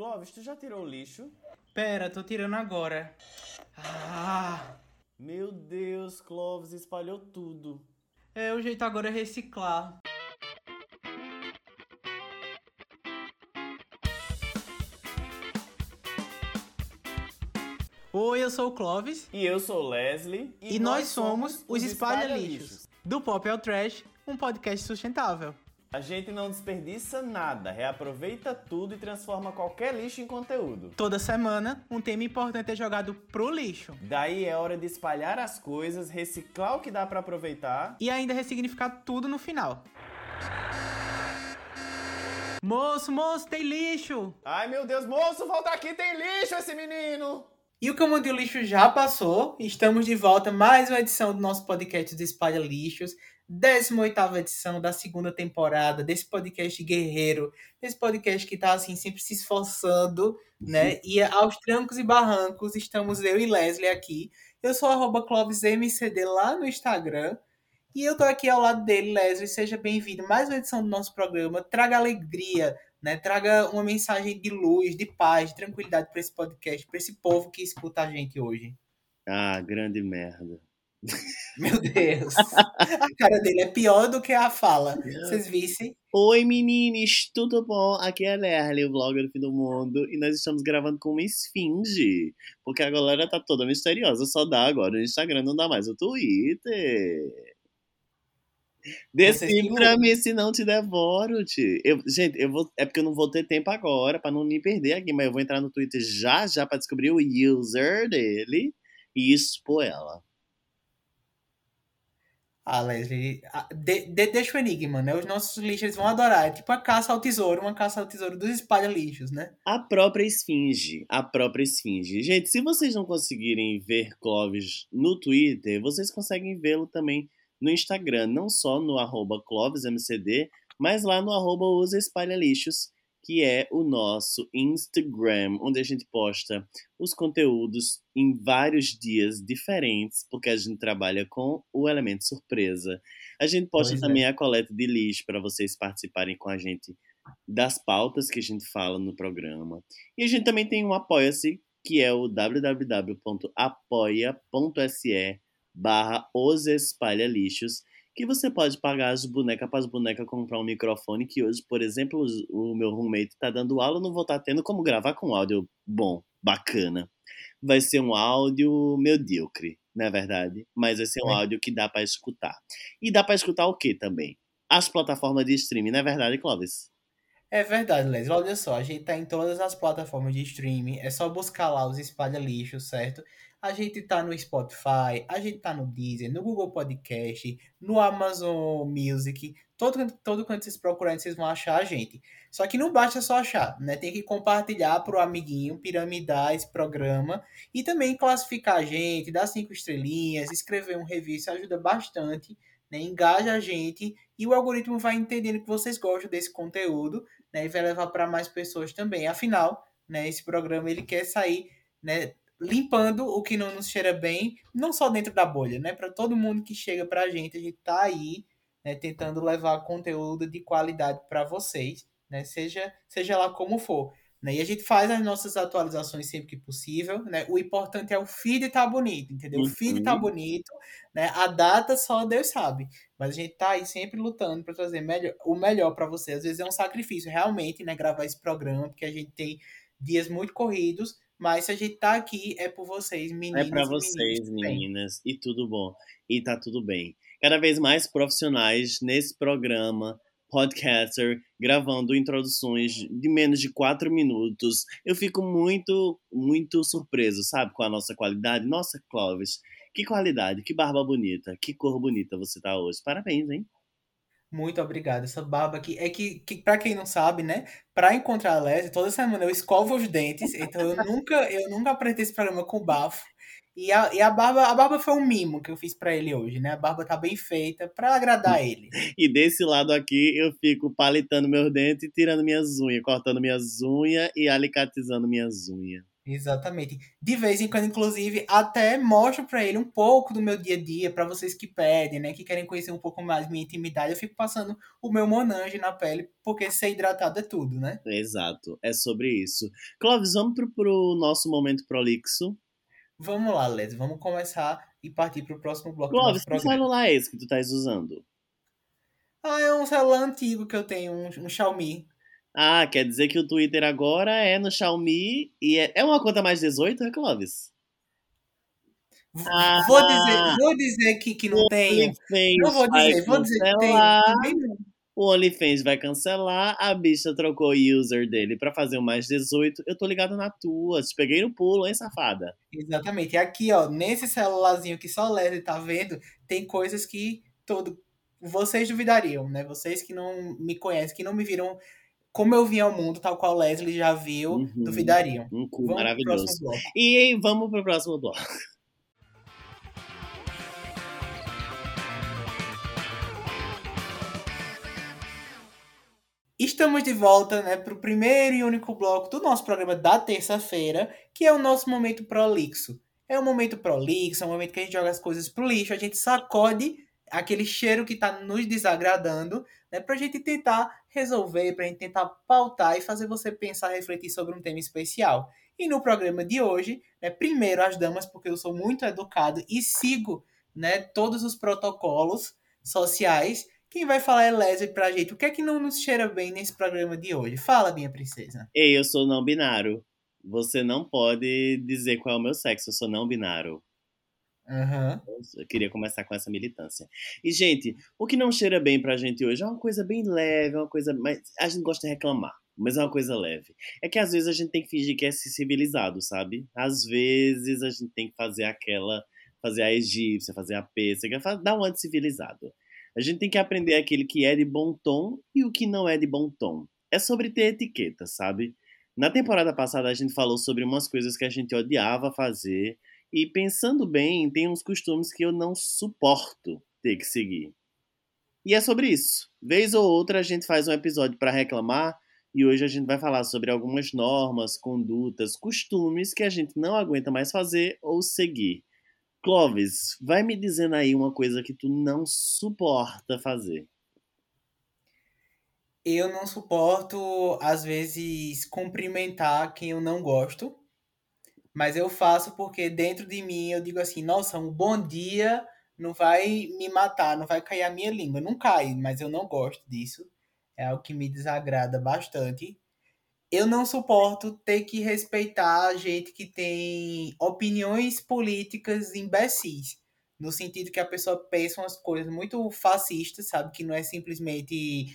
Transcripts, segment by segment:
Clóvis, tu já tirou o lixo? Pera, tô tirando agora. Ah! Meu Deus, Clóvis espalhou tudo. É, o jeito agora é reciclar. Oi, eu sou o Clóvis. E eu sou o Leslie. E, nós, somos os Espalha Lixos. Do Pop ao Trash, um podcast sustentável. A gente não desperdiça nada, reaproveita tudo e transforma qualquer lixo em conteúdo. Toda semana, um tema importante é jogado pro lixo. Daí é hora de espalhar as coisas, reciclar o que dá pra aproveitar. E ainda ressignificar tudo no final. Moço, moço, tem lixo! Ai meu Deus, moço, volta aqui, tem lixo esse menino! E o Comando do Lixo já passou. Estamos de volta, mais uma edição do nosso podcast do Espalha Lixos. 18 edição da segunda temporada desse podcast guerreiro, desse podcast que tá assim sempre se esforçando, né? E aos trancos e barrancos estamos eu e Leslie aqui. Eu sou arroba lá no Instagram. E eu tô aqui ao lado dele, Leslie. Seja bem-vindo. Mais uma edição do nosso programa. Traga alegria, né? Traga uma mensagem de luz, de paz, de tranquilidade para esse podcast, para esse povo que escuta a gente hoje. Ah, grande merda. Meu Deus. A cara dele é pior do que a fala. Vocês vissem? Oi, meninos, tudo bom? Aqui é a Lerly, o vlogger do fim do mundo, e nós estamos gravando com uma esfinge, porque a galera tá toda misteriosa, só dá agora no Instagram, não dá mais o Twitter. Mim se não te devoro, te. Eu, gente, eu vou, é porque eu não vou ter tempo agora pra não me perder aqui, mas eu vou entrar no Twitter já já pra descobrir o user dele e expor ela. Ah, Leslie, de, de, deixa o enigma, né? Os nossos lixos vão adorar. É tipo a caça ao tesouro, uma caça ao tesouro dos espalha-lixos, né? A própria esfinge. A própria esfinge. Gente, se vocês não conseguirem ver Clóvis no Twitter, vocês conseguem vê-lo também no Instagram. Não só no arroba mas lá no arroba Usa Espalha Lixos que é o nosso Instagram, onde a gente posta os conteúdos em vários dias diferentes, porque a gente trabalha com o elemento surpresa. A gente posta pois é. também é. a coleta de lixo para vocês participarem com a gente das pautas que a gente fala no programa. E a gente também tem um Apoia-se, que é o www.apoia.se barra os espalha lixos que você pode pagar as bonecas para as bonecas comprar um microfone, que hoje, por exemplo, o meu roommate está dando aula, não vou estar tá tendo como gravar com áudio bom, bacana. Vai ser um áudio medíocre, não é verdade? Mas vai ser um é. áudio que dá para escutar. E dá para escutar o que também? As plataformas de streaming, não é verdade, Clóvis? É verdade, Leslie. Olha só, a gente tá em todas as plataformas de streaming. É só buscar lá os espalha lixo, certo? A gente tá no Spotify, a gente tá no Deezer, no Google Podcast, no Amazon Music. Todo, todo quanto vocês procurarem, vocês vão achar a gente. Só que não basta só achar, né? Tem que compartilhar pro amiguinho, piramidar esse programa e também classificar a gente, dar cinco estrelinhas, escrever um review, isso ajuda bastante, né? Engaja a gente e o algoritmo vai entendendo que vocês gostam desse conteúdo, né? E vai levar para mais pessoas também. Afinal, né, esse programa ele quer sair, né, limpando o que não nos cheira bem, não só dentro da bolha, né? Para todo mundo que chega para a gente, a gente tá aí, né, tentando levar conteúdo de qualidade para vocês, né? Seja, seja lá como for. Né? E a gente faz as nossas atualizações sempre que possível, né? O importante é o feed estar tá bonito, entendeu? Uhum. O feed tá uhum. bonito, né? A data só Deus sabe. Mas a gente tá aí sempre lutando para trazer melhor, o melhor para você. Às vezes é um sacrifício realmente, né, gravar esse programa, porque a gente tem dias muito corridos, mas se a gente tá aqui, é por vocês, meninas. É para vocês, meninas. E tudo bom. E tá tudo bem. Cada vez mais profissionais nesse programa, podcaster, gravando introduções de menos de quatro minutos. Eu fico muito, muito surpreso, sabe, com a nossa qualidade. Nossa, Clóvis, que qualidade, que barba bonita, que cor bonita você tá hoje. Parabéns, hein? Muito obrigado. Essa barba aqui. É que, que para quem não sabe, né? Para encontrar a Leslie, toda semana eu escovo os dentes. Então eu nunca, eu nunca aprendi esse programa com bafo. E a, e a barba, a barba foi um mimo que eu fiz para ele hoje, né? A barba tá bem feita para agradar ele. E desse lado aqui eu fico palitando meus dentes, tirando minhas unhas, cortando minhas unhas e alicatizando minhas unhas. Exatamente. De vez em quando, inclusive, até mostro pra ele um pouco do meu dia a dia, pra vocês que pedem, né, que querem conhecer um pouco mais minha intimidade. Eu fico passando o meu Monange na pele, porque ser hidratado é tudo, né? Exato, é sobre isso. Clóvis, vamos pro, pro nosso momento prolixo. Vamos lá, Les, vamos começar e partir pro próximo bloco do Clóvis, que celular é esse que tu estás usando? Ah, é um celular antigo que eu tenho, um, um Xiaomi. Ah, quer dizer que o Twitter agora é no Xiaomi e é, é uma conta mais 18, é, Clóvis? V- Ah. Vou dizer, vou dizer que, que não. OnlyFans Não vou dizer, vou dizer que não. O OnlyFans vai cancelar, a bicha trocou o user dele pra fazer o mais 18. Eu tô ligado na tua, te peguei no pulo, hein, safada? Exatamente. E aqui, ó, nesse celularzinho que só o Leslie tá vendo, tem coisas que todo vocês duvidariam, né? Vocês que não me conhecem, que não me viram como eu vim ao mundo, tal qual Leslie já viu, Uhum. duvidariam. Um cu Vamos maravilhoso. E vamos pro próximo bloco. Estamos de volta, né, para o primeiro e único bloco do nosso programa da terça-feira, que é o nosso momento prolixo. É um momento prolixo, é um momento que a gente joga as coisas pro lixo, a gente sacode aquele cheiro que tá nos desagradando, né, pra gente tentar resolver, pra gente tentar pautar e fazer você pensar, refletir sobre um tema especial. E no programa de hoje, né, primeiro as damas, porque eu sou muito educado e sigo, né, todos os protocolos sociais. Quem vai falar é Leslie pra gente. O que é que não nos cheira bem nesse programa de hoje? Fala, minha princesa. Ei, eu sou não binário. Você não pode dizer qual é o meu sexo, eu sou não binário. Aham. Eu queria começar com essa militância. E, gente, o que não cheira bem pra gente hoje é uma coisa bem leve, é uma coisa. Mas a gente gosta de reclamar, mas é uma coisa leve. É que às vezes a gente tem que fingir que é civilizado, sabe? Às vezes a gente tem que fazer aquela. Fazer a egípcia, fazer a pêssega, dar um anticivilizado. A gente tem que aprender aquele que é de bom tom e o que não é de bom tom. É sobre ter etiqueta, sabe? Na temporada passada a gente falou sobre umas coisas que a gente odiava fazer e pensando bem, tem uns costumes que eu não suporto ter que seguir. E é sobre isso. Vez ou outra a gente faz um episódio para reclamar e hoje a gente vai falar sobre algumas normas, condutas, costumes que a gente não aguenta mais fazer ou seguir. Clóvis, vai me dizendo aí uma coisa que tu não suporta fazer. Eu não suporto, às vezes, cumprimentar quem eu não gosto. Mas eu faço porque dentro de mim eu digo assim, nossa, um bom dia não vai me matar, não vai cair a minha língua. Não cai, mas eu não gosto disso. É algo que me desagrada bastante. Eu não suporto ter que respeitar gente que tem opiniões políticas imbecis. No sentido que a pessoa pensa umas coisas muito fascistas, sabe? Que não é simplesmente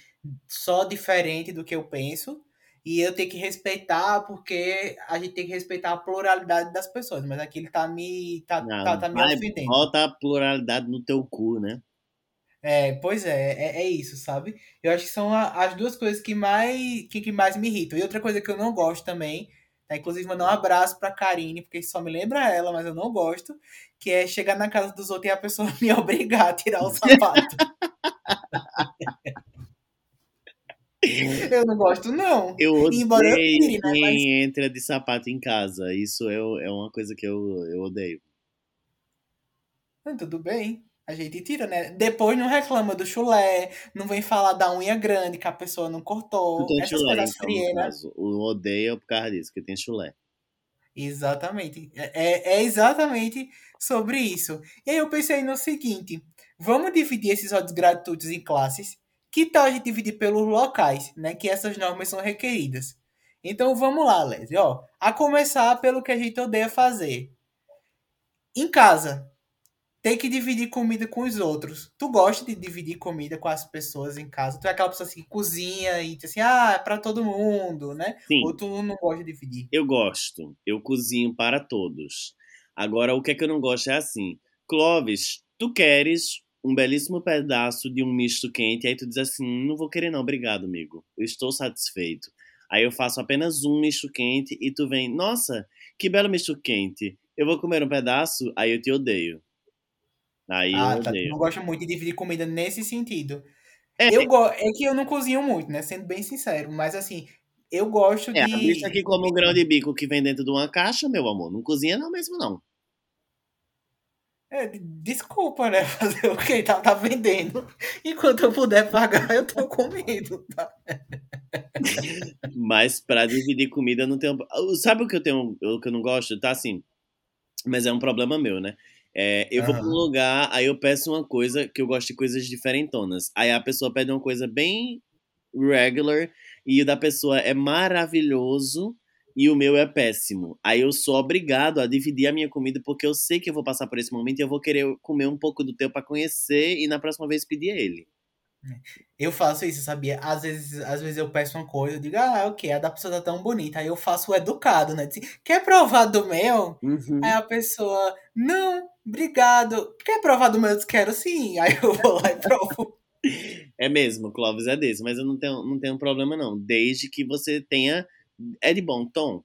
só diferente do que eu penso. E eu tenho que respeitar, porque a gente tem que respeitar a pluralidade das pessoas. Mas aquilo tá me, tá, Não, tá, tá me ofendendo. bota a pluralidade no teu cu, né? É, pois é, é, é isso, sabe? Eu acho que são a- as duas coisas que mais, que, que mais me irritam. E outra coisa que eu não gosto também, tá? Inclusive mandar um abraço pra Karine, porque só me lembra ela, mas eu não gosto, que é chegar na casa dos outros e a pessoa me obrigar a tirar o sapato. eu não gosto, não. Eu Embora eu odeio tire, né, quem mas- entra de sapato em casa. Isso é, é uma coisa que eu, eu odeio. Não, tudo bem. A gente tira, né? Depois não reclama do chulé, não vem falar da unha grande que a pessoa não cortou. tem Essas chulé, coisas então, frieiras. O odeio é por causa disso, que tem chulé. Exatamente. É, é exatamente sobre isso. E aí eu pensei no seguinte: vamos dividir esses ódios gratuitos em classes. Que tal a gente dividir pelos locais, né? Que essas normas são requeridas. Então vamos lá, Leslie. Ó, a começar pelo que a gente odeia fazer. Em casa, tem que dividir comida com os outros. Tu gosta de dividir comida com as pessoas em casa? Tu é aquela pessoa assim que cozinha e diz assim, ah, é pra todo mundo, né? Sim, Ou tu não gosta de dividir? eu gosto. Eu cozinho para todos. Agora, o que é que eu não gosto é assim. Clóvis, tu queres um belíssimo pedaço de um misto quente, aí tu diz assim, "Hum, não vou querer não, obrigado, amigo. Eu estou satisfeito. Aí eu faço apenas um misto quente e tu vem, nossa, que belo misto quente. Eu vou comer um pedaço, aí eu te odeio. Aí Ah, eu tá. Tu odeio. não gosta muito de dividir comida nesse sentido. É, Eu go... É que eu não cozinho muito, né? Sendo bem sincero. Mas assim, eu gosto É, de. a bicha que come um grão de bico que vem dentro de uma caixa, meu amor, não cozinha não mesmo não. É, desculpa, né? Fazer o quê? Tá, tá vendendo. Enquanto eu puder pagar, eu tô comendo. Tá? Mas pra dividir comida não tem. Sabe o que eu tenho, o que eu não gosto? Tá assim. Mas é um problema meu, né? É, eu vou pra um lugar, aí eu peço uma coisa que eu gosto de coisas diferentonas. Aí a pessoa pede uma coisa bem regular e o da pessoa é maravilhoso e o meu é péssimo. Aí eu sou obrigado a dividir a minha comida porque eu sei que eu vou passar por esse momento e eu vou querer comer um pouco do teu pra conhecer e na próxima vez pedir a ele. Eu faço isso, sabia? Às vezes, às vezes eu peço uma coisa, eu digo, ah, ok, a da pessoa tá tão bonita. Aí eu faço o educado, né? Diz, Quer provar do meu? Uhum. Aí a pessoa, não, obrigado. Quer provar do meu? Eu disse, quero sim. Aí eu vou lá e provo. É mesmo, Clóvis é desse, mas eu não tenho, não tenho problema não. Desde que você tenha. É de bom tom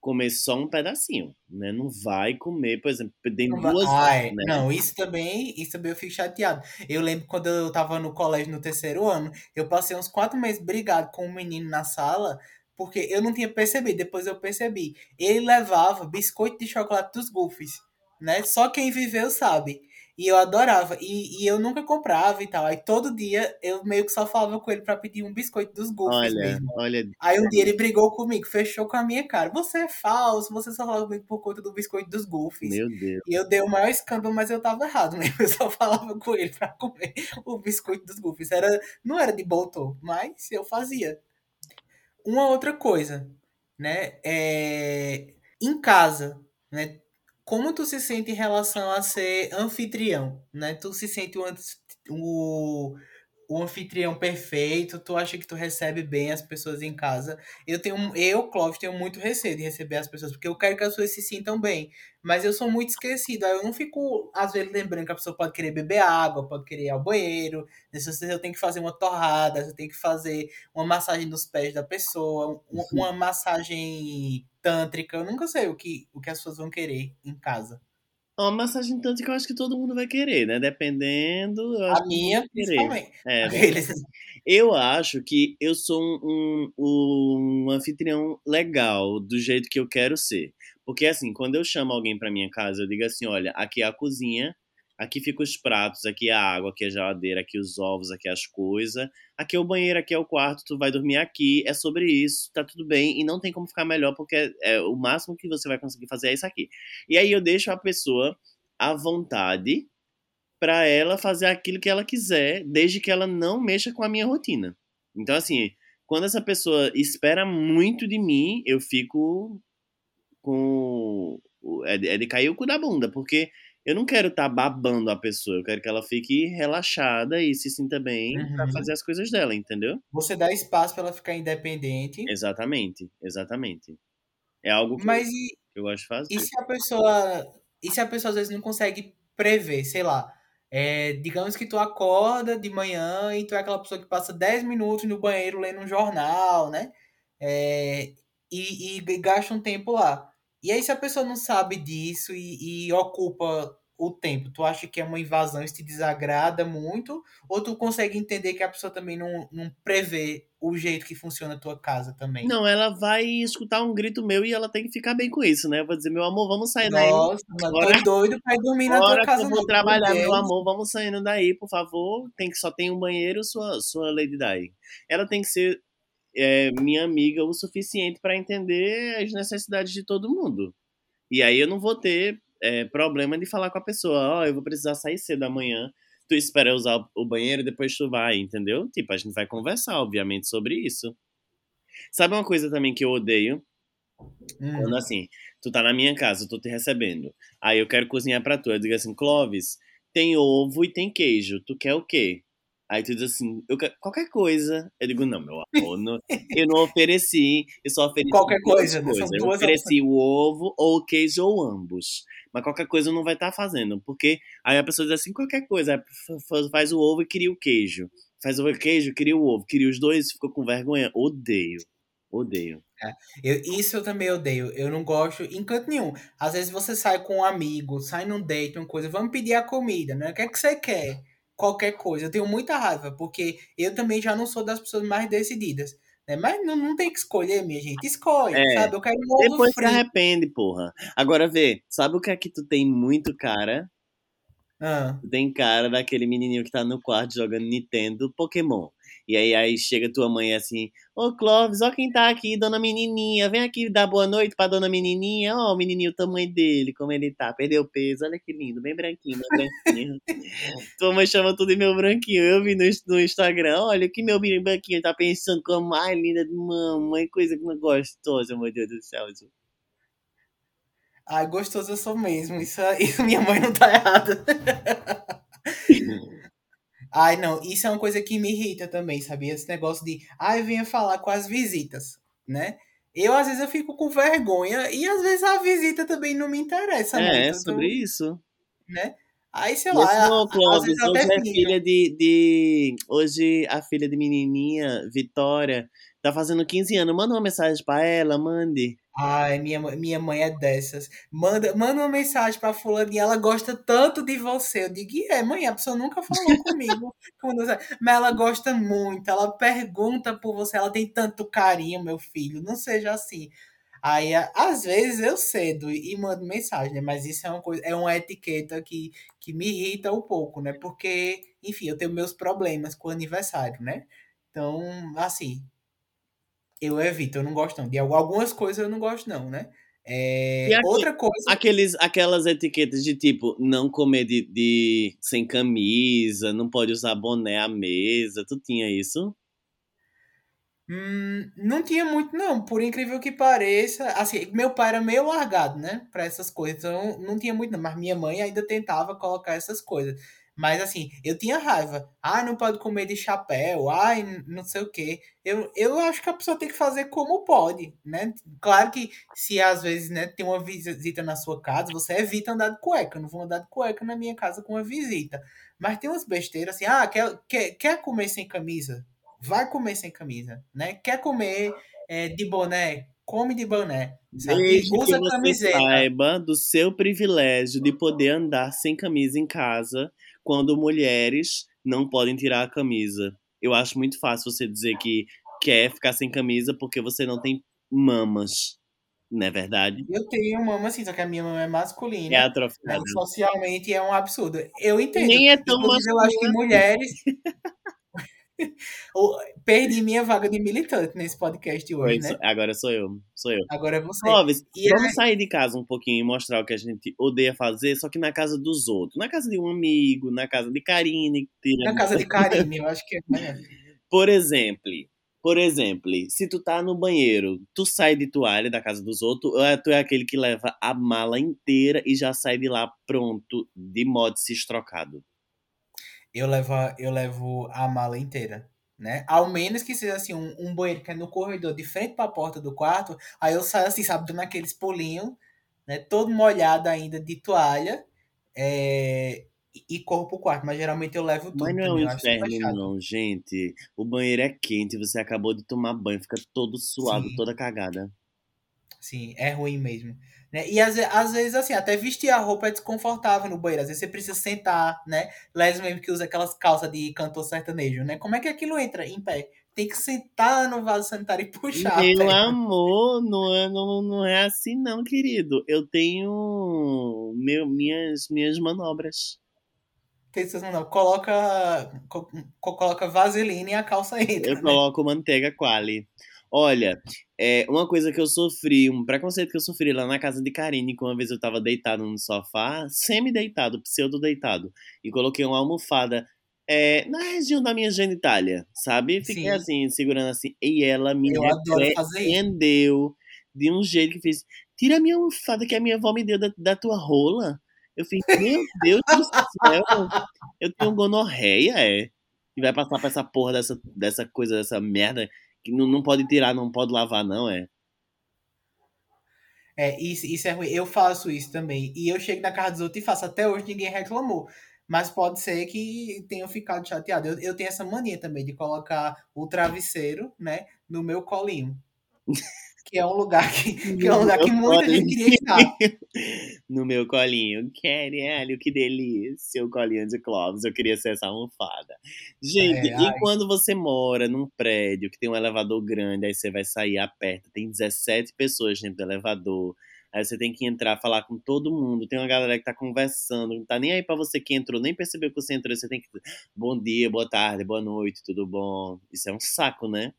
comer só um pedacinho, né? Não vai comer, por exemplo, tem duas. Ai, né? não, isso também, isso também eu fico chateado. Eu lembro quando eu tava no colégio no terceiro ano, eu passei uns quatro meses brigado com um menino na sala, porque eu não tinha percebido, depois eu percebi. Ele levava biscoito de chocolate dos Goofies, né? Só quem viveu sabe. E eu adorava. E, e eu nunca comprava e tal. Aí todo dia eu meio que só falava com ele pra pedir um biscoito dos Goofies Olha, mesmo. olha. Aí um dia ele brigou comigo, fechou com a minha cara. Você é falso, você só fala comigo por conta do biscoito dos Goofies. Meu Deus. E eu dei o maior escândalo, mas eu tava errado mesmo. Eu só falava com ele pra comer o biscoito dos Goofies. Era, não era de bom tom, mas eu fazia. Uma outra coisa, né? É, em casa, né? Como tu se sente em relação a ser anfitrião, né? Tu se sente o, o, o anfitrião perfeito, tu acha que tu recebe bem as pessoas em casa. Eu tenho, eu, Clóvis, tenho muito receio de receber as pessoas, porque eu quero que as pessoas se sintam bem. Mas eu sou muito esquecido. Aí eu não fico, às vezes, lembrando que a pessoa pode querer beber água, pode querer ir ao banheiro. Nessas vezes eu tenho que fazer uma torrada, eu tenho que fazer uma massagem nos pés da pessoa, um- uma massagem tântrica. Eu nunca sei o que, o que as pessoas vão querer em casa. Uma massagem tanto que eu acho que todo mundo vai querer, né? Dependendo. A minha, principalmente. É, Eu acho que eu sou um, um, um anfitrião legal, do jeito que eu quero ser. Porque, assim, quando eu chamo alguém pra minha casa, eu digo assim: olha, aqui é a cozinha, aqui ficam os pratos, aqui é a água, aqui é a geladeira, aqui os ovos, aqui as coisas, aqui é o banheiro, aqui é o quarto, tu vai dormir aqui, é sobre isso, tá tudo bem, e não tem como ficar melhor, porque é, é o máximo que você vai conseguir fazer é isso aqui. E aí eu deixo a pessoa à vontade pra ela fazer aquilo que ela quiser, desde que ela não mexa com a minha rotina. Então, assim, quando essa pessoa espera muito de mim, eu fico com. É de cair o cu da bunda, porque eu não quero estar babando a pessoa, eu quero que ela fique relaxada e se sinta bem pra Uhum. fazer as coisas dela, entendeu? Você dá espaço pra ela ficar independente. Exatamente, exatamente. É algo que, Mas eu, e, eu gosto de fazer. e se a pessoa. E se a pessoa às vezes não consegue prever, sei lá. é, digamos que tu acorda de manhã e tu é aquela pessoa que passa 10 minutos no banheiro lendo um jornal, né? É, e, e gasta um tempo lá. E aí, se a pessoa não sabe disso e, e ocupa o tempo, tu acha que é uma invasão, isso te desagrada muito? Ou tu consegue entender que a pessoa também não, não prevê o jeito que funciona a tua casa também? Não, ela vai escutar um grito meu e ela tem que ficar bem com isso, né? Eu vou dizer, meu amor, vamos sair daí. Nossa, Agora- tô doido pra ir dormir na tua casa. eu vou trabalhar, meu amor, vamos saindo daí, por favor. Tem que só tem um banheiro, sua, sua Lady Di. Ela tem que ser é, minha amiga o suficiente pra entender as necessidades de todo mundo. E aí eu não vou ter é, problema de falar com a pessoa, ó, eu vou precisar sair cedo amanhã. Tu espera usar o banheiro e depois tu vai, entendeu? Tipo, a gente vai conversar, obviamente, sobre isso. Sabe uma coisa também que eu odeio? Hum. Quando assim, tu tá na minha casa, eu tô te recebendo. Aí eu quero cozinhar pra tu. Eu digo assim, Clóvis, tem ovo e tem queijo. Tu quer o quê? Aí tu diz assim, eu quero qualquer coisa. Eu digo, não, meu amor, não- eu não ofereci, eu só ofereci Qualquer coisa, né? São coisas. Eu ofereci o ovo ou o queijo ou ambos. Mas qualquer coisa não vai estar fazendo, porque aí a pessoa diz assim, qualquer coisa, faz o ovo e cria o queijo. Faz o queijo, cria o ovo. Cria os dois, ficou com vergonha. Odeio. Odeio. Eu- isso eu também odeio. Eu não gosto em canto nenhum. Às vezes você sai com um amigo, sai num date, uma coisa, vamos pedir a comida, né? O que é que você quer? Qualquer coisa. Eu tenho muita raiva, porque eu também já não sou das pessoas mais decididas. Né? Mas não, não tem que escolher, minha gente. Escolhe, É. sabe? Eu quero um ovo Depois se arrepende, porra. Agora vê, sabe o que é que tu tem muito cara? Ah, Tu tem cara daquele menininho que tá no quarto jogando Nintendo Pokémon. E aí, aí chega tua mãe assim, ô Clóvis, ó quem tá aqui, dona menininha, vem aqui dar boa noite pra dona menininha, ó o menininho, o tamanho dele, como ele tá, perdeu peso, olha que lindo, bem branquinho, bem branquinho. tua mãe chama tudo de meu branquinho, eu vi no, no Instagram, olha o que meu menino branquinho tá pensando como mais linda de mamãe, coisa não gostosa, meu Deus do céu. Ju. ai, gostoso eu sou mesmo. Isso, isso minha mãe não tá errada. Ai, não, isso é uma coisa que me irrita também, sabia? Esse negócio de, ai, venha falar com as visitas, né? Eu, às vezes, eu fico com vergonha e, às vezes, a visita também não me interessa muito. É, é então, sobre isso. né? Aí, sei Mas lá, não, às Clóvis, hoje até é finjo. filha de, de. Hoje a filha de menininha, Vitória, tá fazendo 15 anos. Manda uma mensagem pra ela, mande. Ai, minha, minha mãe é dessas. Manda, manda uma mensagem pra fulaninha, ela gosta tanto de você. Eu digo, "E é, mãe, a pessoa nunca falou comigo. Você- Mas ela gosta muito, ela pergunta por você, ela tem tanto carinho, meu filho, não seja assim. Aí, às vezes, eu cedo e mando mensagem, né? Mas isso é uma coisa, é uma etiqueta que, que me irrita um pouco, né? Porque, enfim, eu tenho meus problemas com o aniversário, né? Então, assim, eu evito, eu não gosto não. De al- algumas coisas eu não gosto não, né? É, E aqui- outra coisa, Aqueles, aquelas etiquetas de tipo, não comer de, de- sem camisa, não pode usar boné à mesa. Tu tinha isso? hum, não tinha muito não, por incrível que pareça. Assim, meu pai era meio largado, né? Pra essas coisas, então não tinha muito não. Mas minha mãe ainda tentava colocar essas coisas. Mas assim, eu tinha raiva. Ah, não pode comer de chapéu. Ai, não sei o quê. Eu, eu acho que a pessoa tem que fazer como pode, né? Claro que se às vezes, né, tem uma visita na sua casa, você evita andar de cueca. Eu não vou andar de cueca na minha casa com uma visita. Mas tem umas besteiras assim, ah, quer, quer, quer comer sem camisa? Vai comer sem camisa, né? Quer comer é, de boné? Come de boné. Sabe? Desde que Usa você camiseta. saiba do seu privilégio de poder andar sem camisa em casa, quando mulheres não podem tirar a camisa. Eu acho muito fácil você dizer que quer ficar sem camisa porque você não tem mamas. Não é verdade? Eu tenho mama assim, só que a minha mama é masculina. É atrofiada. Socialmente é um absurdo. Eu entendo. Nem é tão Inclusive, eu acho que mulheres. Perdi minha vaga de militante nesse podcast hoje, né? Agora sou eu. Sou eu. Agora é você. Clóvis, vamos sair de casa um pouquinho e mostrar o que a gente odeia fazer, só que na casa dos outros. Na casa de um amigo, na casa de Karine. Na casa de Karine, eu acho que é. Por exemplo, por exemplo, se tu tá no banheiro, tu sai de toalha da casa dos outros, ou é- tu é aquele que leva a mala inteira e já sai de lá pronto, de modo se trocado. Eu levo, a- eu levo a mala inteira, né? Ao menos que seja assim, um, um banheiro que é no corredor, de frente pra porta do quarto, aí eu saio assim, sabe, dando aqueles pulinhos, né? Todo molhado ainda de toalha, é, e- e corro pro quarto, mas geralmente eu levo tudo Mas não é um inferno, não, gente. O banheiro é quente, você acabou de tomar banho, fica todo suado, Sim. toda cagada. Sim, é ruim mesmo. Né? E às, às vezes, assim, até vestir a roupa é desconfortável no banheiro. Às vezes você precisa sentar, né? Les mesmo que usa aquelas calças de cantor sertanejo, né? Como é que aquilo entra em pé? Tem que sentar no vaso sanitário e puxar. Meu amor, não é, não, não é assim não, querido. Eu tenho meu, minhas, minhas manobras. Tem ser- não, coloca, co- co- coloca vaselina e a calça entra. Eu né? coloco manteiga quali. Olha, é, uma coisa que eu sofri, um preconceito que eu sofri lá na casa de Karine, que uma vez eu tava deitado no sofá, semi-deitado, pseudo-deitado, e coloquei uma almofada é, na região da minha genitália, sabe? Fiquei Sim. assim, segurando assim, e ela me Eu adoro fazer isso. repreendeu de um jeito que fez, tira a minha almofada que a minha avó me deu da, da tua rola. Eu fiz, meu Deus do céu, eu tenho gonorreia, é? E vai passar pra essa porra dessa, dessa coisa, dessa merda, que não, não pode tirar, não pode lavar, não, é? É, isso, isso é ruim. Eu faço isso também. E eu chego na casa dos outros e faço. Até hoje ninguém reclamou. Mas pode ser que tenham ficado chateado. Eu, eu tenho essa mania também de colocar o travesseiro, né, no meu colinho. que é um lugar que, que é um lugar que muita gente queria estar. no meu colinho. Caralho, que delícia, o colinho de Clóvis. Eu queria ser essa almofada. Gente, É, e ai. quando você mora num prédio que tem um elevador grande, aí você vai sair, aperta, tem 17 pessoas dentro do elevador. Aí você tem que entrar, falar com todo mundo. Tem uma galera que tá conversando, não tá nem aí pra você que entrou, nem percebeu que você entrou. Você tem que. Bom dia, boa tarde, boa noite, tudo bom? Isso é um saco, né?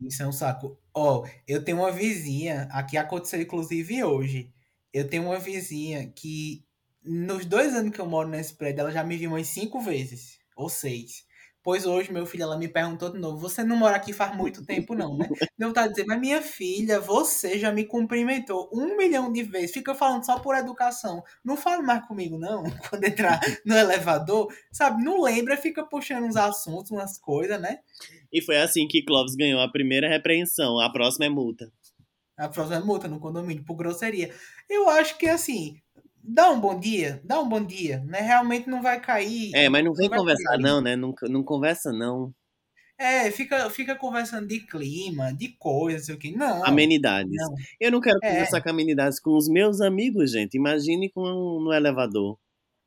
Isso é um saco. Ó, eu tenho uma vizinha, aqui aconteceu inclusive hoje. Eu tenho uma vizinha que, nos dois anos que eu moro nesse prédio, ela já me viu umas cinco vezes, ou seis. Pois hoje, meu filho, ela me perguntou de novo: Você não mora aqui faz muito tempo, não, né? Não tá dizendo, mas minha filha, você já me cumprimentou um milhão de vezes. Fica falando só por educação. Não fale mais comigo, não. Quando entrar no elevador, sabe? Não lembra, fica puxando uns assuntos, umas coisas, né? E foi assim que Clóvis ganhou a primeira repreensão. A próxima é multa. A próxima é multa no condomínio por grosseria. Eu acho que assim, dá um bom dia, dá um bom dia, né? Realmente não vai cair. É, mas não vem vai conversar, cair. não, né? Não, não conversa, não. É, fica, fica conversando de clima, de coisas, sei o que. Não. Amenidades. Não. Eu não quero É. conversar com amenidades com os meus amigos, gente. Imagine com no elevador.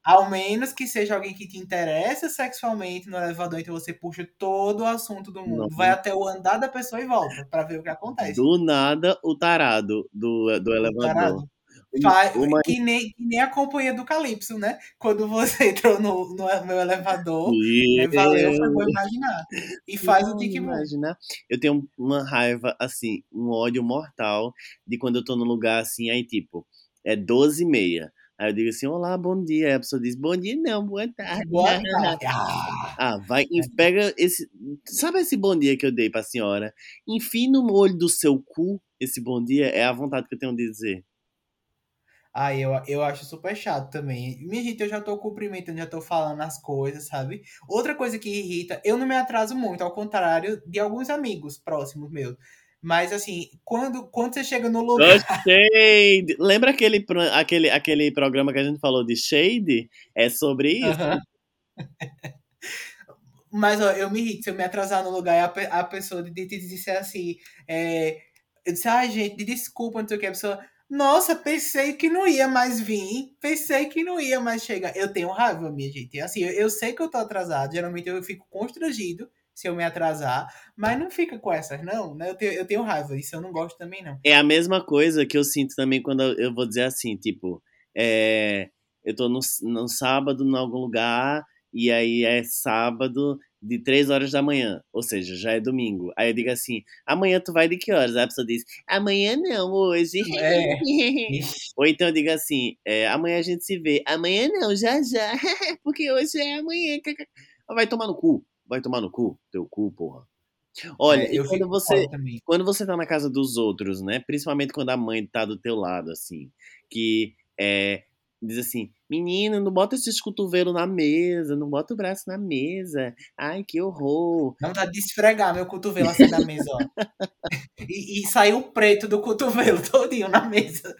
Ao menos que seja alguém que te interessa sexualmente no elevador, então você puxa todo o assunto do mundo. Não. Vai até o andar da pessoa e volta pra ver o que acontece. Do nada, o tarado do, do elevador. Tarado. Faz- Uma- que, nem, que nem a companhia do Calypso, né? Quando você entrou no, no meu elevador, né? valeu, foi bom imaginar. E faz o Não, tique imaginar. Eu tenho uma raiva, assim, um ódio mortal de quando eu tô num lugar assim, aí tipo, é 12 e meia. Aí eu digo assim, olá, bom dia. Aí a pessoa diz, bom dia não, boa tarde. Boa tarde. Ah, Ah, vai e pega esse. Sabe esse bom dia que eu dei pra senhora? Enfim no olho do seu cu, esse bom dia é a vontade que eu tenho de dizer. Aí eu, eu acho super chato também. Minha gente, eu já tô cumprimentando, já tô falando as coisas, sabe? Outra coisa que irrita, eu não me atraso muito, ao contrário de alguns amigos próximos meus. Mas assim, quando, quando você chega no lugar. Shade! Lembra aquele, aquele, aquele programa que a gente falou de Shade? É sobre isso? Aham. Mas ó, eu me irrito se eu me atrasar no lugar e a, a pessoa de, de, de disser assim. É, eu disse, ai, gente, desculpa, não sei o que. A pessoa, nossa, pensei que não ia mais vir. Pensei que não ia mais chegar. Eu tenho raiva, minha gente. Assim, eu, eu sei que eu tô atrasado. Geralmente eu fico constrangido se eu me atrasar. Mas não fica com essas, não. Né? Eu, tenho, eu tenho raiva. Isso eu não gosto também, não. É a mesma coisa que eu sinto também quando eu vou dizer assim, tipo, é, eu tô no, no sábado em algum lugar e aí é sábado de 3 horas da manhã, ou seja, já é domingo. Aí eu digo assim, amanhã tu vai de que horas? Aí a pessoa diz, amanhã não, hoje. É. Ou então eu digo assim, é, amanhã a gente se vê. Amanhã não, já já, porque hoje é amanhã. Vai tomar no cu, vai tomar no cu, teu cu, porra. Olha, é, eu quando você, quando você tá na casa dos outros, né? Principalmente quando a mãe tá do teu lado, assim, que é, diz assim, menino, não bota esses cotovelos na mesa, não bota o braço na mesa. Ai, que horror. Não dá de esfregar meu cotovelo assim na mesa, ó. E, e saiu o preto do cotovelo todinho na mesa.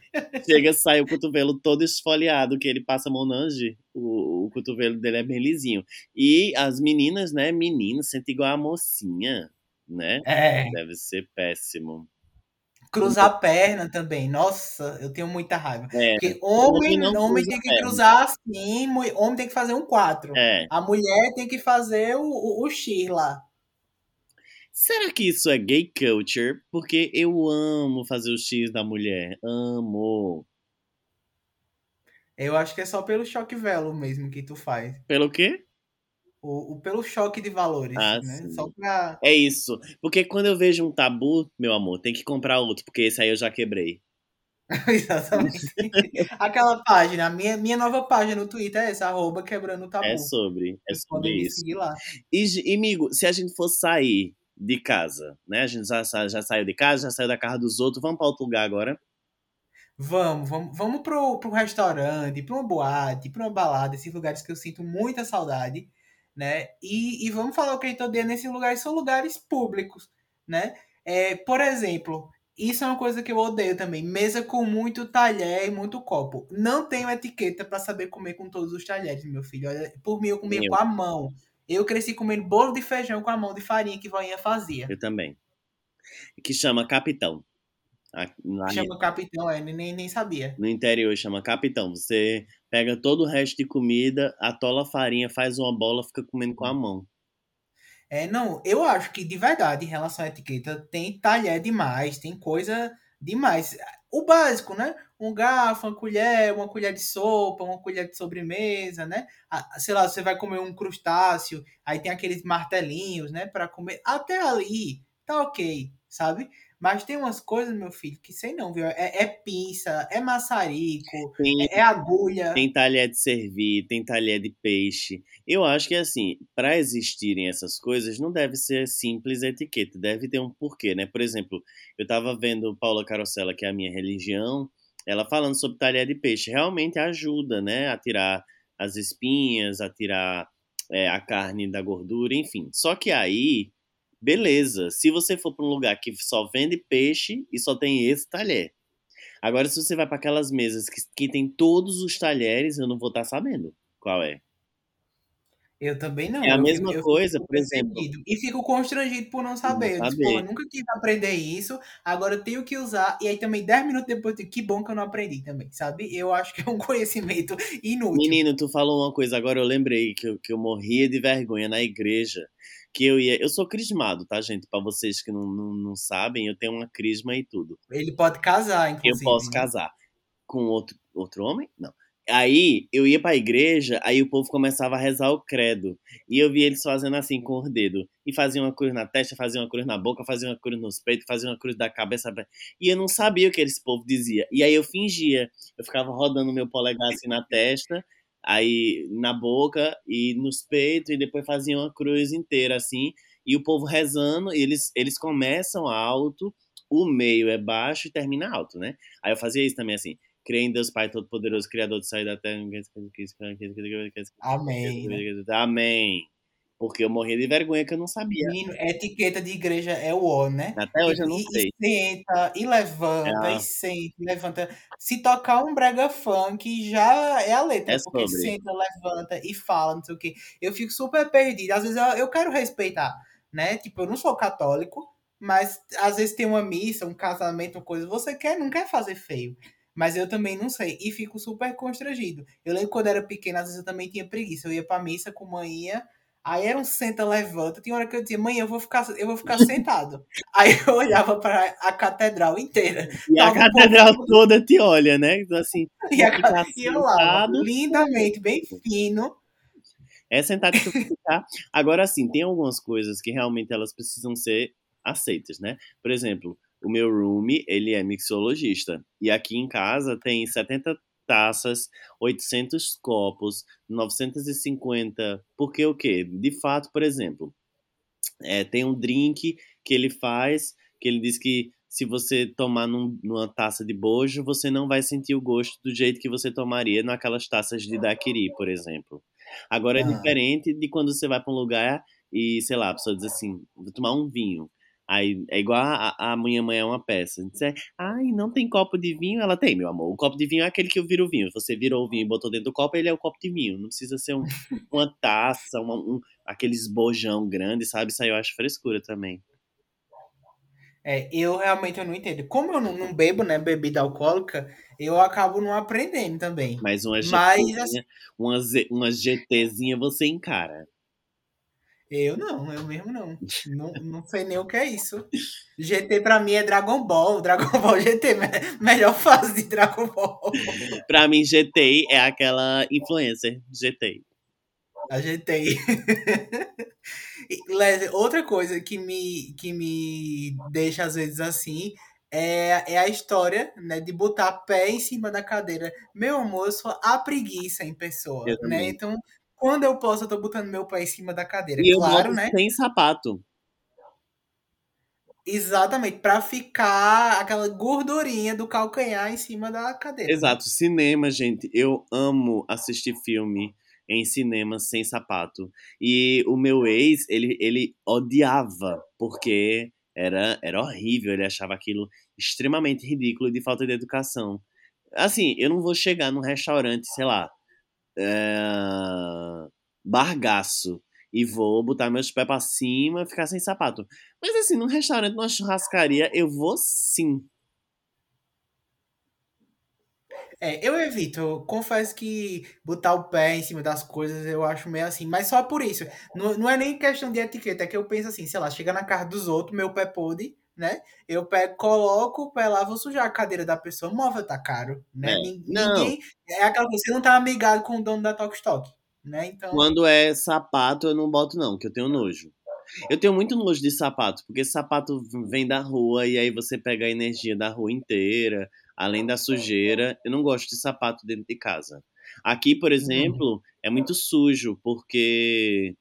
Chega, sai o cotovelo todo esfoliado, que ele passa a mão no ange, o, o cotovelo dele é bem lisinho. E as meninas, né? Meninas, sente igual a mocinha, né? É. Deve ser péssimo. Cruzar a perna também. Nossa, eu tenho muita raiva. É, Porque homem, homem cruza tem que cruzar assim, homem tem que fazer um 4. é. A mulher tem que fazer o, o, o X lá. Será que isso é gay culture? Porque eu amo fazer o X da mulher. Amo. Eu acho que é só pelo choque velo mesmo que tu faz. Pelo quê? O, o- pelo choque de valores, Ah, né? Só pra. É isso. Porque quando eu vejo um tabu, meu amor, tem que comprar outro, porque esse aí eu já quebrei. Exatamente. Aquela página, a minha, minha nova página no Twitter é essa, arroba quebrando o tabu. É sobre, é sobre isso. E, amigo, se a gente for sair de casa, né? A gente já, já saiu de casa, já saiu da casa dos outros, vamos para outro lugar agora? Vamos, vamos, vamos pro, pro restaurante, pra uma boate, pra uma balada, esses lugares que eu sinto muita saudade, né? E, e vamos falar o que eu tô dizendo, esses lugares são lugares públicos, né? É, por exemplo, isso é uma coisa que eu odeio também, mesa com muito talher e muito copo. Não tenho etiqueta pra saber comer com todos os talheres, meu filho. Olha, por mim eu comia Meu. com a mão. Eu cresci comendo bolo de feijão com a mão de farinha que voinha fazia. Eu também. Que chama Capitão. A- na- Chama capitão, é, nem, nem sabia. no interior chama capitão. Você pega todo o resto de comida, atola a farinha, faz uma bola, fica comendo com a mão. É, não, eu acho que de verdade, em relação à etiqueta, tem talher demais, tem coisa demais. O básico, né? Um garfo, uma colher, uma colher de sopa, uma colher de sobremesa, né? Sei lá, você vai comer um crustáceo, aí tem aqueles martelinhos, né? Para comer. Até ali, tá ok, sabe? Mas tem umas coisas, meu filho, que sei não, viu? É, é pinça, é maçarico, Tem, é agulha. tem talher de servir, tem talher de peixe. Eu acho que assim, para existirem essas coisas, não deve ser simples etiqueta, deve ter um porquê, né? Por exemplo, eu tava vendo Paula Carosella, que é a minha religião, ela falando sobre talher de peixe. Realmente ajuda, né? A tirar as espinhas, a tirar é, a carne da gordura, enfim. Só que aí, beleza. Se você for para um lugar que só vende peixe e só tem esse talher. Agora, se você vai para aquelas mesas que, que tem todos os talheres, eu não vou estar sabendo qual é. Eu também não. É a mesma eu coisa, por exemplo. E fico constrangido por não saber. Não Eu pô, eu nunca quis aprender isso, agora eu tenho que usar. E aí também, 10 minutos depois, digo, que bom que eu não aprendi também, sabe? Eu acho que é um conhecimento inútil. Menino, tu falou uma coisa, agora eu lembrei que eu, que eu morria de vergonha na igreja. Que eu ia. Eu sou crismado, tá, gente? Pra vocês que não, não, não sabem, eu tenho uma crisma e tudo. Ele pode casar, Eu inclusive. posso né? casar com outro, outro homem? Não. Aí eu ia pra igreja, aí o povo começava a rezar o credo. E eu via eles fazendo assim com o dedo. E faziam uma cruz na testa, faziam uma cruz na boca, faziam uma cruz nos peitos, faziam uma cruz da cabeça. E eu não sabia o que esse povo dizia. E aí eu fingia. Eu ficava rodando meu polegar assim na testa, aí na boca e nos peitos, e depois fazia uma cruz inteira assim. E o povo rezando, e eles, eles começam alto, o meio é baixo e termina alto, né? Aí eu fazia isso também assim. Creio em Deus Pai Todo-Poderoso, Criador do céu e da terra. Amém. né? Amém. Porque eu morria de vergonha que eu não sabia. Menino, etiqueta de igreja é o ó, né? Até hoje eu não sei. E senta, e levanta, É. e senta, e levanta. Se tocar um brega funk, já é a letra. É porque sobre. senta, levanta e fala, não sei o quê. Eu fico super perdido. Às vezes eu, eu quero respeitar, né? Tipo, eu não sou católico, mas às vezes tem uma missa, um casamento, uma coisa. Você quer, não quer fazer feio. Mas eu também não sei. E fico super constrangido. Eu lembro quando era pequena, às vezes eu também tinha preguiça. Eu ia pra missa com manhã. Aí era um senta, levanta. Tinha hora que eu dizia, mãe, eu vou ficar, eu vou ficar sentado. Aí eu olhava para a catedral inteira. E a catedral toda te olha, né? Então, assim, E, a, ficar e eu lá, sentado. lindamente, bem fino. é sentado que ficar. Agora, assim, tem algumas coisas que realmente elas precisam ser aceitas, né? Por exemplo, o meu roomie, ele é mixologista. E aqui em casa tem 70 taças, 800 copos, 950. Porque o quê? De fato, por exemplo, é, tem um drink que ele faz, que ele diz que se você tomar num- numa taça de bojo, você não vai sentir o gosto do jeito que você tomaria naquelas taças de daiquiri, por exemplo. Agora é Ah. diferente de quando você vai para um lugar e, sei lá, a pessoa diz assim, vou tomar um vinho. Aí é igual a, a minha mãe é uma peça. Diz, ai, não tem copo de vinho? Ela tem, meu amor. O copo de vinho é aquele que eu viro o vinho. Você virou o vinho e botou dentro do copo, ele é o copo de vinho. Não precisa ser um- uma taça, uma, um, aqueles bojão grande, sabe? Isso aí eu acho frescura também. É, eu realmente eu não entendo. Como eu não, não bebo, né, bebida alcoólica, eu acabo não aprendendo também. Mas uma Mas, GTzinha, uma, Z- uma GTzinha você encara. Eu não, eu mesmo não. Não, não sei nem o que é isso. GT pra mim é Dragon Ball. Dragon Ball GT, me- melhor fase de Dragon Ball. Pra mim, GT é aquela influencer GT. A GT. Outra coisa que me, que me deixa às vezes assim é, é a história né, de botar pé em cima da cadeira. Meu amor, eu sou a preguiça em pessoa. Né? Então, quando eu posso, eu tô botando meu pé em cima da cadeira. E eu claro, boto né? sem sapato. Exatamente, pra ficar aquela gordurinha do calcanhar em cima da cadeira. Exato, cinema, gente. Eu amo assistir filme em cinema sem sapato. E o meu ex, ele, ele odiava, porque era, era horrível, ele achava aquilo extremamente ridículo e de falta de educação. Assim, eu não vou chegar num restaurante, sei lá, é, bargaço e vou botar meus pés pra cima e ficar sem sapato. Mas assim, num restaurante, numa churrascaria, eu vou sim. É, eu evito, eu confesso que botar o pé em cima das coisas eu acho meio assim, mas só por isso. Não, não é nem questão de etiqueta, é que eu penso assim, sei lá, chega na casa dos outros, meu pé pode né? Eu pego, coloco pé lá, vou sujar a cadeira da pessoa. O móvel tá caro, né? É, Nin- não. Ninguém. É aquela coisa, você não tá amigado com o dono da Tok Stock, né? Então. Quando é sapato, eu não boto, não, que eu tenho nojo. Eu tenho muito nojo de sapato, porque sapato vem da rua e aí você pega a energia da rua inteira, além da sujeira. Eu não gosto de sapato dentro de casa. Aqui, por exemplo, é muito sujo, porque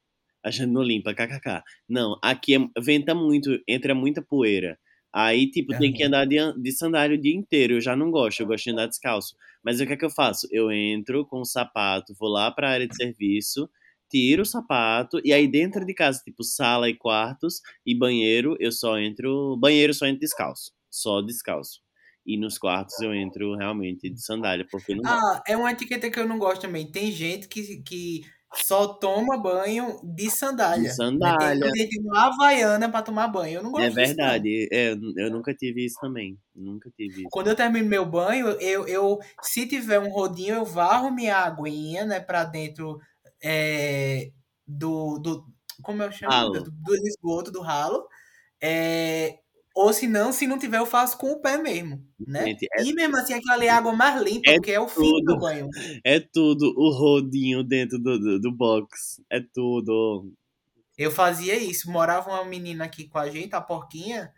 a gente não limpa, kkk. Não, aqui é- venta muito, entra muita poeira. Aí, tipo, tem que andar de, de sandália o dia inteiro. Eu já não gosto, eu gosto de andar descalço. Mas o que é que eu faço? Eu entro com o sapato, vou lá pra área de serviço, tiro o sapato, e aí dentro de casa, tipo, sala e quartos e banheiro, eu só entro. Banheiro só entro descalço. Só descalço. E nos quartos eu entro realmente de sandália, porque não. Ah, é uma etiqueta que eu não gosto também. Tem gente que, que só toma banho de sandália. De sandália. Tem gente uma havaiana pra tomar banho. Eu não gosto É verdade. É, eu nunca tive isso também. Nunca tive isso. Quando eu termino meu banho, eu, eu se tiver um rodinho, eu varro minha aguinha, né, pra dentro é, do, do. Como eu chamo? Do, do esgoto, do ralo. É, ou se não, se não tiver, eu faço com o pé mesmo, né? Gente, é, E mesmo assim, aquela ali é a água mais limpa, É porque é o fim do tudo. banho. é tudo o rodinho dentro do, do, do box. É tudo. Eu fazia isso. Morava uma menina aqui com a gente, a porquinha,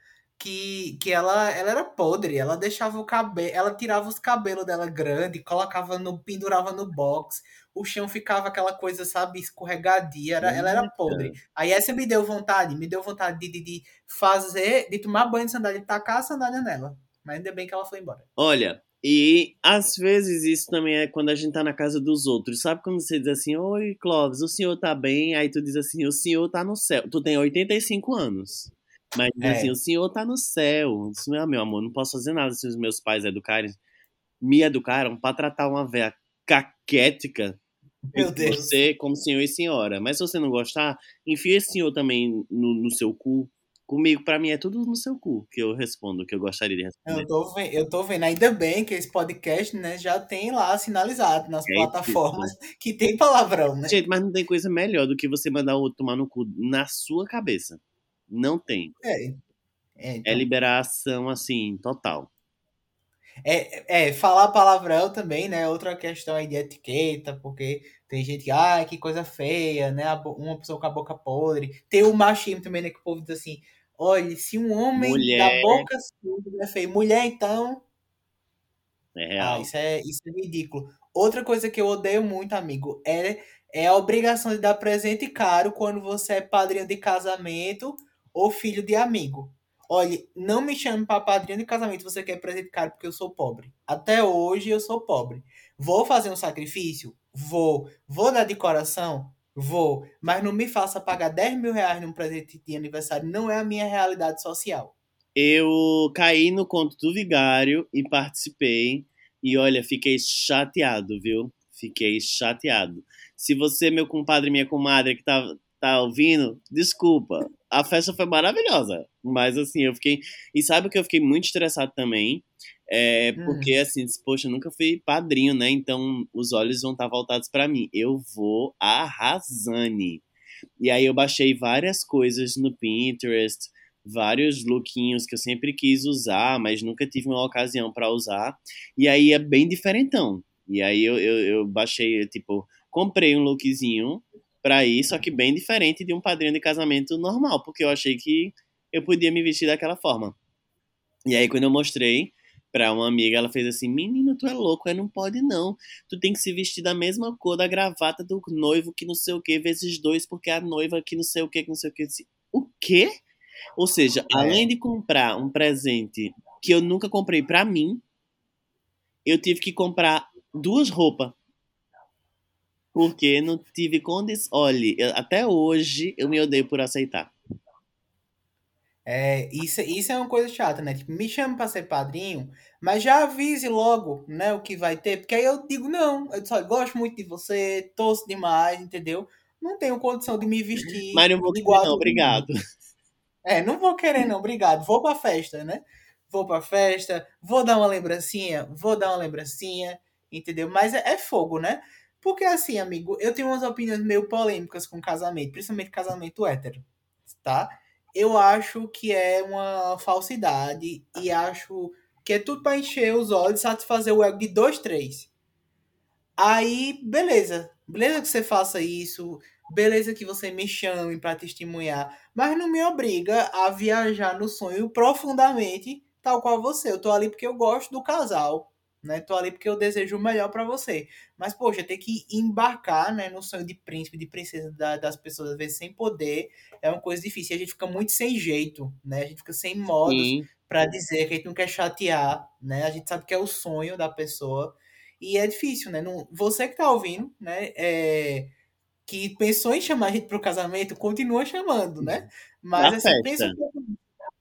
que, que ela, ela era podre. Ela deixava o cabelo, ela tirava os cabelos dela grande, colocava no, pendurava no box. O chão ficava aquela coisa, sabe, escorregadia. Era, ela era podre. Aí essa me deu vontade, me deu vontade de, de, de fazer, de tomar banho de sandália, de tacar a sandália nela. Mas ainda bem que ela foi embora. Olha, e às vezes isso também é quando a gente tá na casa dos outros. Sabe quando você diz assim, oi, Clóvis, o senhor tá bem? Aí tu diz assim, o senhor tá no céu. Tu tem 85 anos. Mas diz É. assim, o senhor tá no céu. Isso não é meu amor, não posso fazer nada se os meus pais educarem. Me educaram pra tratar uma véia caquética Meu de Deus. você como senhor e senhora. Mas se você não gostar, enfia esse senhor também no, no seu cu. Comigo, pra mim, é tudo no seu cu que eu respondo, que eu gostaria de responder. Eu tô, ve- eu tô vendo, ainda bem que esse podcast, né, já tem lá sinalizado nas É isso. plataformas que tem palavrão, né? Gente, mas não tem coisa melhor do que você mandar o outro tomar no cu na sua cabeça. Não tem. É, é, É então, liberação, assim, total. é, é, falar palavrão também, né? Outra questão aí de etiqueta, porque tem gente que, ai, que coisa feia, né? Uma pessoa com a boca podre. Tem o machismo também, né? Que o povo diz assim: olha, se um homem Mulher. da boca suja é feio, mulher então. É Ah, real. isso é, isso é ridículo. Outra coisa que eu odeio muito, amigo, é, é a obrigação de dar presente caro quando você é padrinho de casamento ou filho de amigo. Olha, não me chame para padrinho de casamento se você quer presente caro porque eu sou pobre. Até hoje eu sou pobre. Vou fazer um sacrifício? Vou. Vou dar de coração? Vou. Mas não me faça pagar 10 mil reais num presente de aniversário. Não é a minha realidade social. Eu caí no conto do vigário e participei. E olha, fiquei chateado, viu? Fiquei chateado. Se você, meu compadre minha comadre que tá, tá ouvindo, desculpa. A festa foi maravilhosa. Mas assim, eu fiquei. E sabe o que eu fiquei muito estressado também? É Hum. porque, assim, disse, poxa, eu nunca fui padrinho, né? Então os olhos vão estar voltados pra mim. Eu vou arrasane. E aí eu baixei várias coisas no Pinterest, vários lookinhos que eu sempre quis usar, mas nunca tive uma ocasião pra usar. E aí é bem diferentão. E aí eu, eu, eu baixei, tipo, comprei um lookzinho pra ir, só que bem diferente de um padrinho de casamento normal, porque eu achei que eu podia me vestir daquela forma. E aí quando eu mostrei pra uma amiga, ela fez assim: Menino, tu é louco, é, não pode não. Tu tem que se vestir da mesma cor da gravata do noivo, que não sei o que, vezes dois, porque a noiva que não sei o que, que não sei o que. Disse, O quê? Ou seja, É. além de comprar um presente que eu nunca comprei pra mim, eu tive que comprar duas roupas. Porque não tive condições. Olha, eu- até hoje eu me odeio por aceitar. É, isso, isso é uma coisa chata, né? Tipo, me chame pra ser padrinho, mas já avise logo, né, o que vai ter, porque aí eu digo, não, eu só gosto muito de você, torço demais, entendeu? Não tenho condição de me vestir Mas não vou querer, não, obrigado. É, não vou querer não, obrigado. Vou pra festa, né? Vou pra festa, vou dar uma lembrancinha, vou dar uma lembrancinha. entendeu? Mas é, é fogo, né? Porque assim, amigo, eu tenho umas opiniões meio polêmicas com casamento, principalmente casamento hétero, tá? Eu acho que é uma falsidade e acho que é tudo para encher os olhos, satisfazer o ego de dois, três. Aí, beleza. Beleza que você faça isso, beleza que você me chame para testemunhar, mas não me obriga a viajar no sonho profundamente, tal qual você. Eu tô ali porque eu gosto do casal, né? Tô ali porque eu desejo o melhor para você. Mas, poxa, ter que embarcar, né, no sonho de príncipe, de princesa da, das pessoas, às vezes sem poder, é uma coisa difícil. E a gente fica muito sem jeito, né? A gente fica sem modos para dizer que a gente não quer chatear, né? A gente sabe que é o sonho da pessoa. E é difícil, né? Não, você que tá ouvindo, né? É, que pensou em chamar a gente pro casamento, continua chamando, né? Mas Pra assim, festa. pensa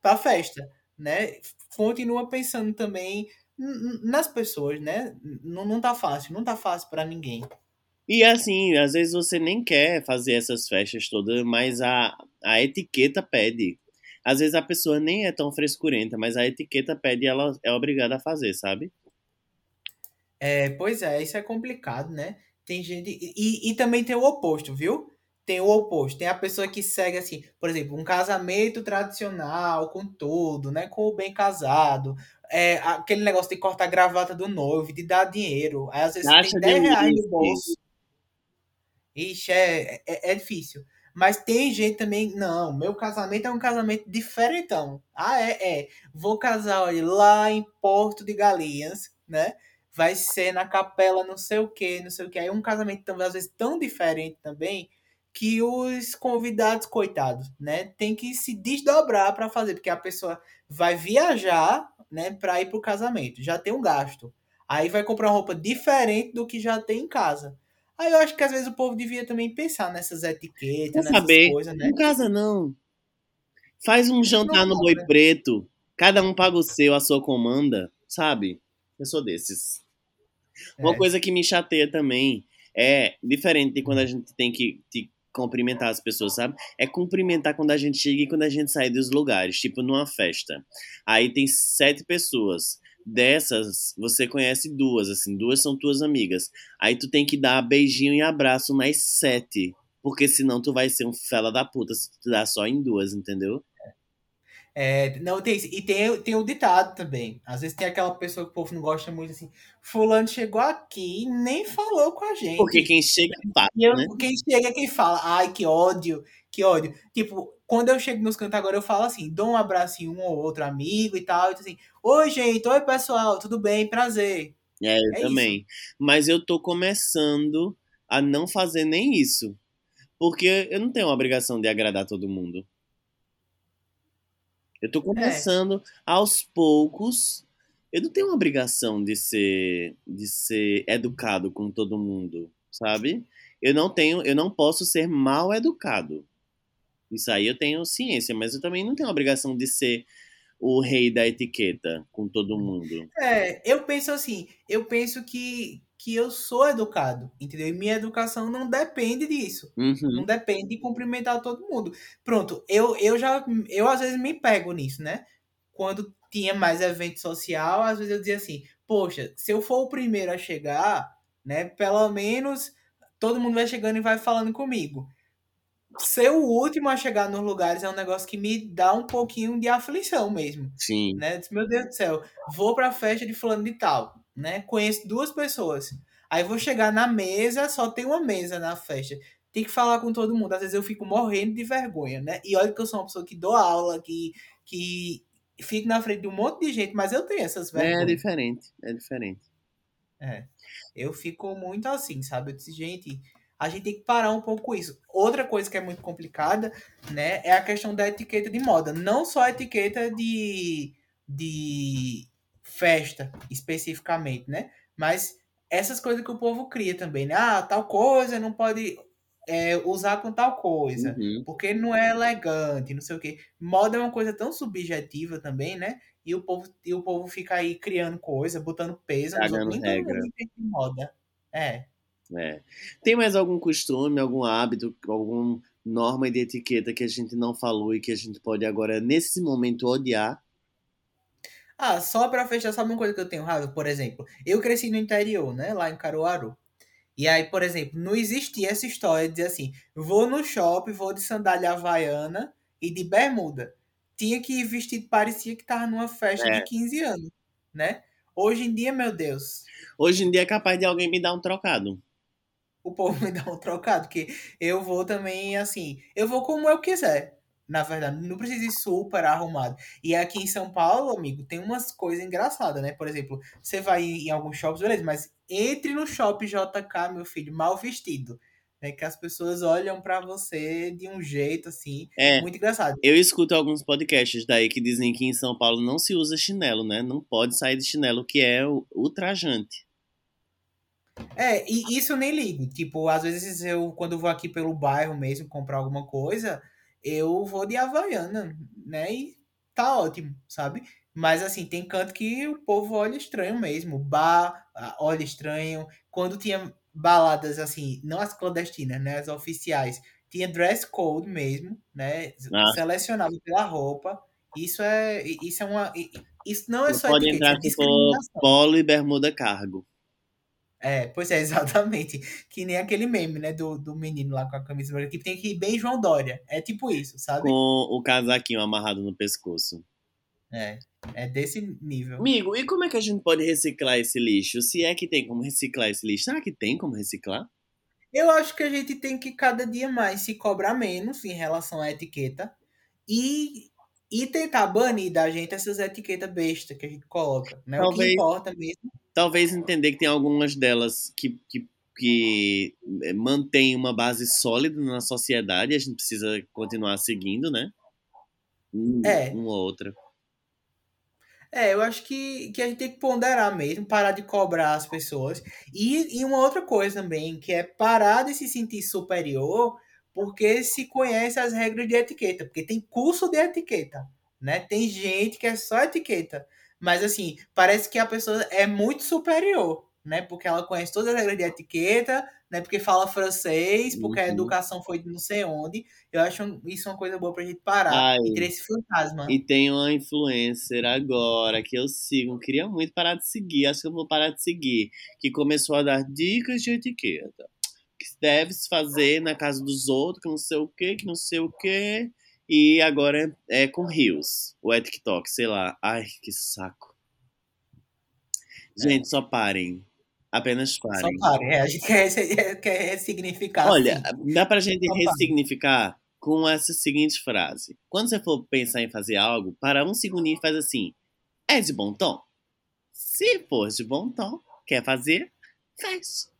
pra festa, né? Continua pensando também nas pessoas, né? Não, não tá fácil, não tá fácil para ninguém. E assim, às vezes você nem quer fazer essas festas todas, mas a, a etiqueta pede. Às vezes a pessoa nem é tão frescurenta, mas a etiqueta pede e ela é obrigada a fazer, sabe? É, pois é, isso é complicado, né? Tem gente. E, e também tem o oposto, viu? Tem o oposto. Tem a pessoa que segue assim, por exemplo, um casamento tradicional, com tudo, né? Com o bem casado. É, aquele negócio de cortar a gravata do noivo, de dar dinheiro. Aí às vezes Taxa tem de 10 reais no bolso. Ixi, é, é, é difícil. Mas tem gente também, não, meu casamento é um casamento diferentão. Ah, é, é. Vou casar, olha, lá em Porto de Galinhas, né? Vai ser na capela não sei o que, não sei o que. Aí um casamento também, às vezes, tão diferente também, que os convidados, coitados, né? Tem que se desdobrar para fazer, porque a pessoa vai viajar, né, para ir pro casamento. Já tem um gasto. Aí vai comprar uma roupa diferente do que já tem em casa. Aí eu acho que às vezes o povo devia também pensar nessas etiquetas, Quer nessas saber? coisas, né? Não casa não. Faz um jantar Não, no Boi né? Preto. Cada um paga o seu, a sua comanda, sabe? Eu sou desses. Uma É. coisa que me chateia também é diferente de quando a gente tem que, que cumprimentar as pessoas, sabe? É cumprimentar quando a gente chega e quando a gente sai dos lugares, tipo numa festa. Aí tem sete pessoas. Dessas, você conhece duas, assim, duas são tuas amigas. Aí tu tem que dar beijinho e abraço nas sete. Porque senão tu vai ser um fela da puta se tu dá só em duas, entendeu? É, não, tem isso. E tem, tem o ditado também. Às vezes tem aquela pessoa que o povo não gosta muito assim. Fulano chegou aqui e nem falou com a gente. Porque quem chega eu, né? quem chega é quem fala, ai, que ódio, que ódio. Tipo, quando eu chego nos cantos agora, eu falo assim, dou um abraço em um ou outro amigo e tal, e assim, oi, gente, oi, pessoal, tudo bem, prazer. É, eu É também. Mas eu tô começando a não fazer nem isso. Porque eu não tenho a obrigação de agradar todo mundo. Eu tô começando aos poucos. Eu não tenho uma obrigação de ser de ser educado com todo mundo, sabe? Eu não tenho, eu não posso ser mal educado. Isso aí eu tenho ciência, mas eu também não tenho obrigação de ser o rei da etiqueta com todo mundo. É, eu penso assim, eu penso que, que eu sou educado, entendeu? E minha educação não depende disso. Uhum. Não depende de cumprimentar todo mundo. Pronto, eu, eu já, eu às vezes me pego nisso, né? Quando tinha mais evento social, às vezes eu dizia assim, poxa, se eu for o primeiro a chegar, né, pelo menos todo mundo vai chegando e vai falando comigo. Ser o último a chegar nos lugares é um negócio que me dá um pouquinho de aflição mesmo Sim. né? Meu Deus do céu, vou pra festa de fulano de tal, né? Conheço duas pessoas. Aí vou chegar na mesa, só tem uma mesa na festa. Tem que falar com todo mundo. Às vezes eu fico morrendo de vergonha, né? E olha que eu sou uma pessoa que dou aula, que, que fico na frente de um monte de gente, mas eu tenho essas É vergonhas. diferente, é diferente. É. Eu fico muito assim, sabe? Eu disse, gente, a gente tem que parar um pouco com isso. Outra coisa que é muito complicada, né, é a questão da etiqueta de moda. Não só a etiqueta de, de festa, especificamente, né? Mas essas coisas que o povo cria também, né? Ah, tal coisa não pode é, usar com tal coisa. Uhum. Porque não é elegante, não sei o quê. Moda é uma coisa tão subjetiva também, né? E o povo, e o povo fica aí criando coisa, botando peso todo regra. de moda. É. É. Tem mais algum costume, algum hábito, alguma norma de etiqueta que a gente não falou e que a gente pode agora, nesse momento, odiar? Ah, só pra fechar, sabe uma coisa que eu tenho raiva? Por exemplo, eu cresci no interior, né? Lá em Caruaru. E aí, por exemplo, não existia essa história de dizer assim, vou no shopping, vou de sandália havaiana e de bermuda. Tinha que ir vestido, parecia que tava numa festa É. de 15 anos, né? Hoje em dia, meu Deus, Hoje em dia é capaz de alguém me dar um trocado. o povo me dá um trocado, porque eu vou também, assim, eu vou como eu quiser. Na verdade, não precisa ir super arrumado. E aqui em São Paulo, amigo, tem umas coisas engraçadas, né? Por exemplo, você vai em alguns shoppings, beleza, mas entre no shopping JK, meu filho, mal vestido. Né? Que as pessoas olham pra você de um jeito, assim, É, muito engraçado. eu escuto alguns podcasts daí que dizem que em São Paulo não se usa chinelo, né? Não pode sair de chinelo, que é ultrajante. É, e isso eu nem ligo. Tipo, às vezes eu, quando eu vou aqui pelo bairro mesmo comprar alguma coisa, eu vou de Havaiana, né? E tá ótimo, sabe? Mas assim, tem canto que o povo olha estranho mesmo. Bar, ah, olha estranho. Quando tinha baladas assim, não as clandestinas, né? As oficiais, tinha dress code mesmo, né? Ah. Selecionado pela roupa. Isso é, isso é uma. Isso não é Não só pode entrar é discriminação. polo e bermuda cargo. É, pois é, exatamente. Que nem aquele meme, né, do, do menino lá com a camisa branca, que tem que ir bem João Dória. É tipo isso, sabe? Com o casaquinho amarrado no pescoço. É, é desse nível. Amigo, e como é que a gente pode reciclar esse lixo? Se é que tem como reciclar esse lixo, será que tem como reciclar? Eu acho que a gente tem que cada dia mais se cobrar menos em relação à etiqueta e, e tentar banir da gente essas etiquetas bestas que a gente coloca. Né? O que importa mesmo. Talvez entender que tem algumas delas que, que, que eh, mantêm uma base sólida na sociedade e a gente precisa continuar seguindo, né? Um, É. Uma ou outra. É, eu acho que, que a gente tem que ponderar mesmo, parar de cobrar as pessoas. E, e uma outra coisa também, que é parar de se sentir superior porque se conhece as regras de etiqueta. Porque tem curso de etiqueta, né? Tem gente que é só etiqueta. Mas assim, parece que a pessoa é muito superior, né? Porque ela conhece todas as regras de etiqueta, né? Porque fala francês, porque a Uhum. educação foi de não sei onde. Eu acho isso uma coisa boa pra gente parar Ai. e ter esse fantasma. E tem uma influencer agora que eu sigo, queria muito parar de seguir, acho que eu vou parar de seguir, que começou a dar dicas de etiqueta. Que deve se fazer na casa dos outros, que não sei o que, que não sei o que. E agora é com Rios, o TikTok, sei lá. Ai, que saco. Gente, só parem. Apenas Só parem. pare, é, a gente quer, resse- quer ressignificar. Olha, assim. dá pra gente Só parem. ressignificar com essa seguinte frase. Quando você for pensar em fazer algo, para um segundinho e faz assim. É de bom tom? Se for de bom tom, quer fazer, faz.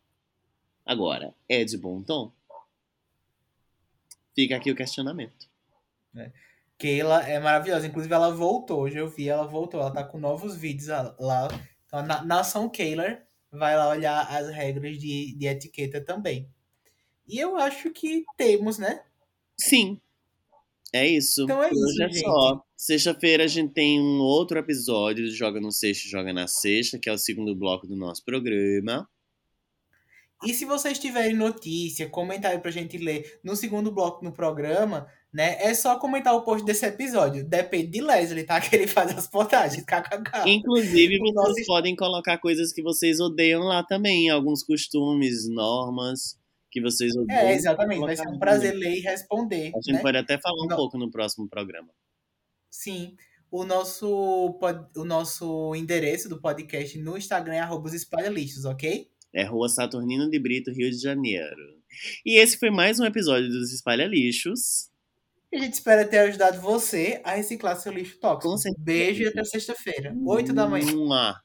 Agora, é de bom tom? Fica aqui o questionamento. Keila é maravilhosa. Inclusive, ela voltou. Hoje eu vi, ela voltou. Ela tá com novos vídeos lá. Então, na Nação Keiler vai lá olhar as regras de, de etiqueta também. E eu acho que temos, né? Sim. É isso. Então é isso, hoje é gente. só. Sexta-feira a gente tem um outro episódio do Joga no Sexta, Joga na Sexta, que é o segundo bloco do nosso programa. E se vocês tiverem notícia, comentário pra gente ler no segundo bloco no programa, né? É só comentar o post desse episódio. Depende de Leslie, tá? Que ele faz as postagens. KKK. Inclusive, vocês nosso- podem colocar coisas que vocês odeiam lá também. Alguns costumes, normas que vocês odeiam. É, exatamente. Vai ser um prazer ler e responder. A gente né? pode até falar um Não. pouco no próximo programa. Sim. O nosso, o nosso endereço do podcast no Instagram é arroba espalhalistas, ok? É Rua Saturnino de Brito, Rio de Janeiro. E esse foi mais um episódio dos Espalha Lixos. E a gente espera ter ajudado você a reciclar seu lixo tóxico. Beijo e até sexta-feira, 8 da manhã. Mua.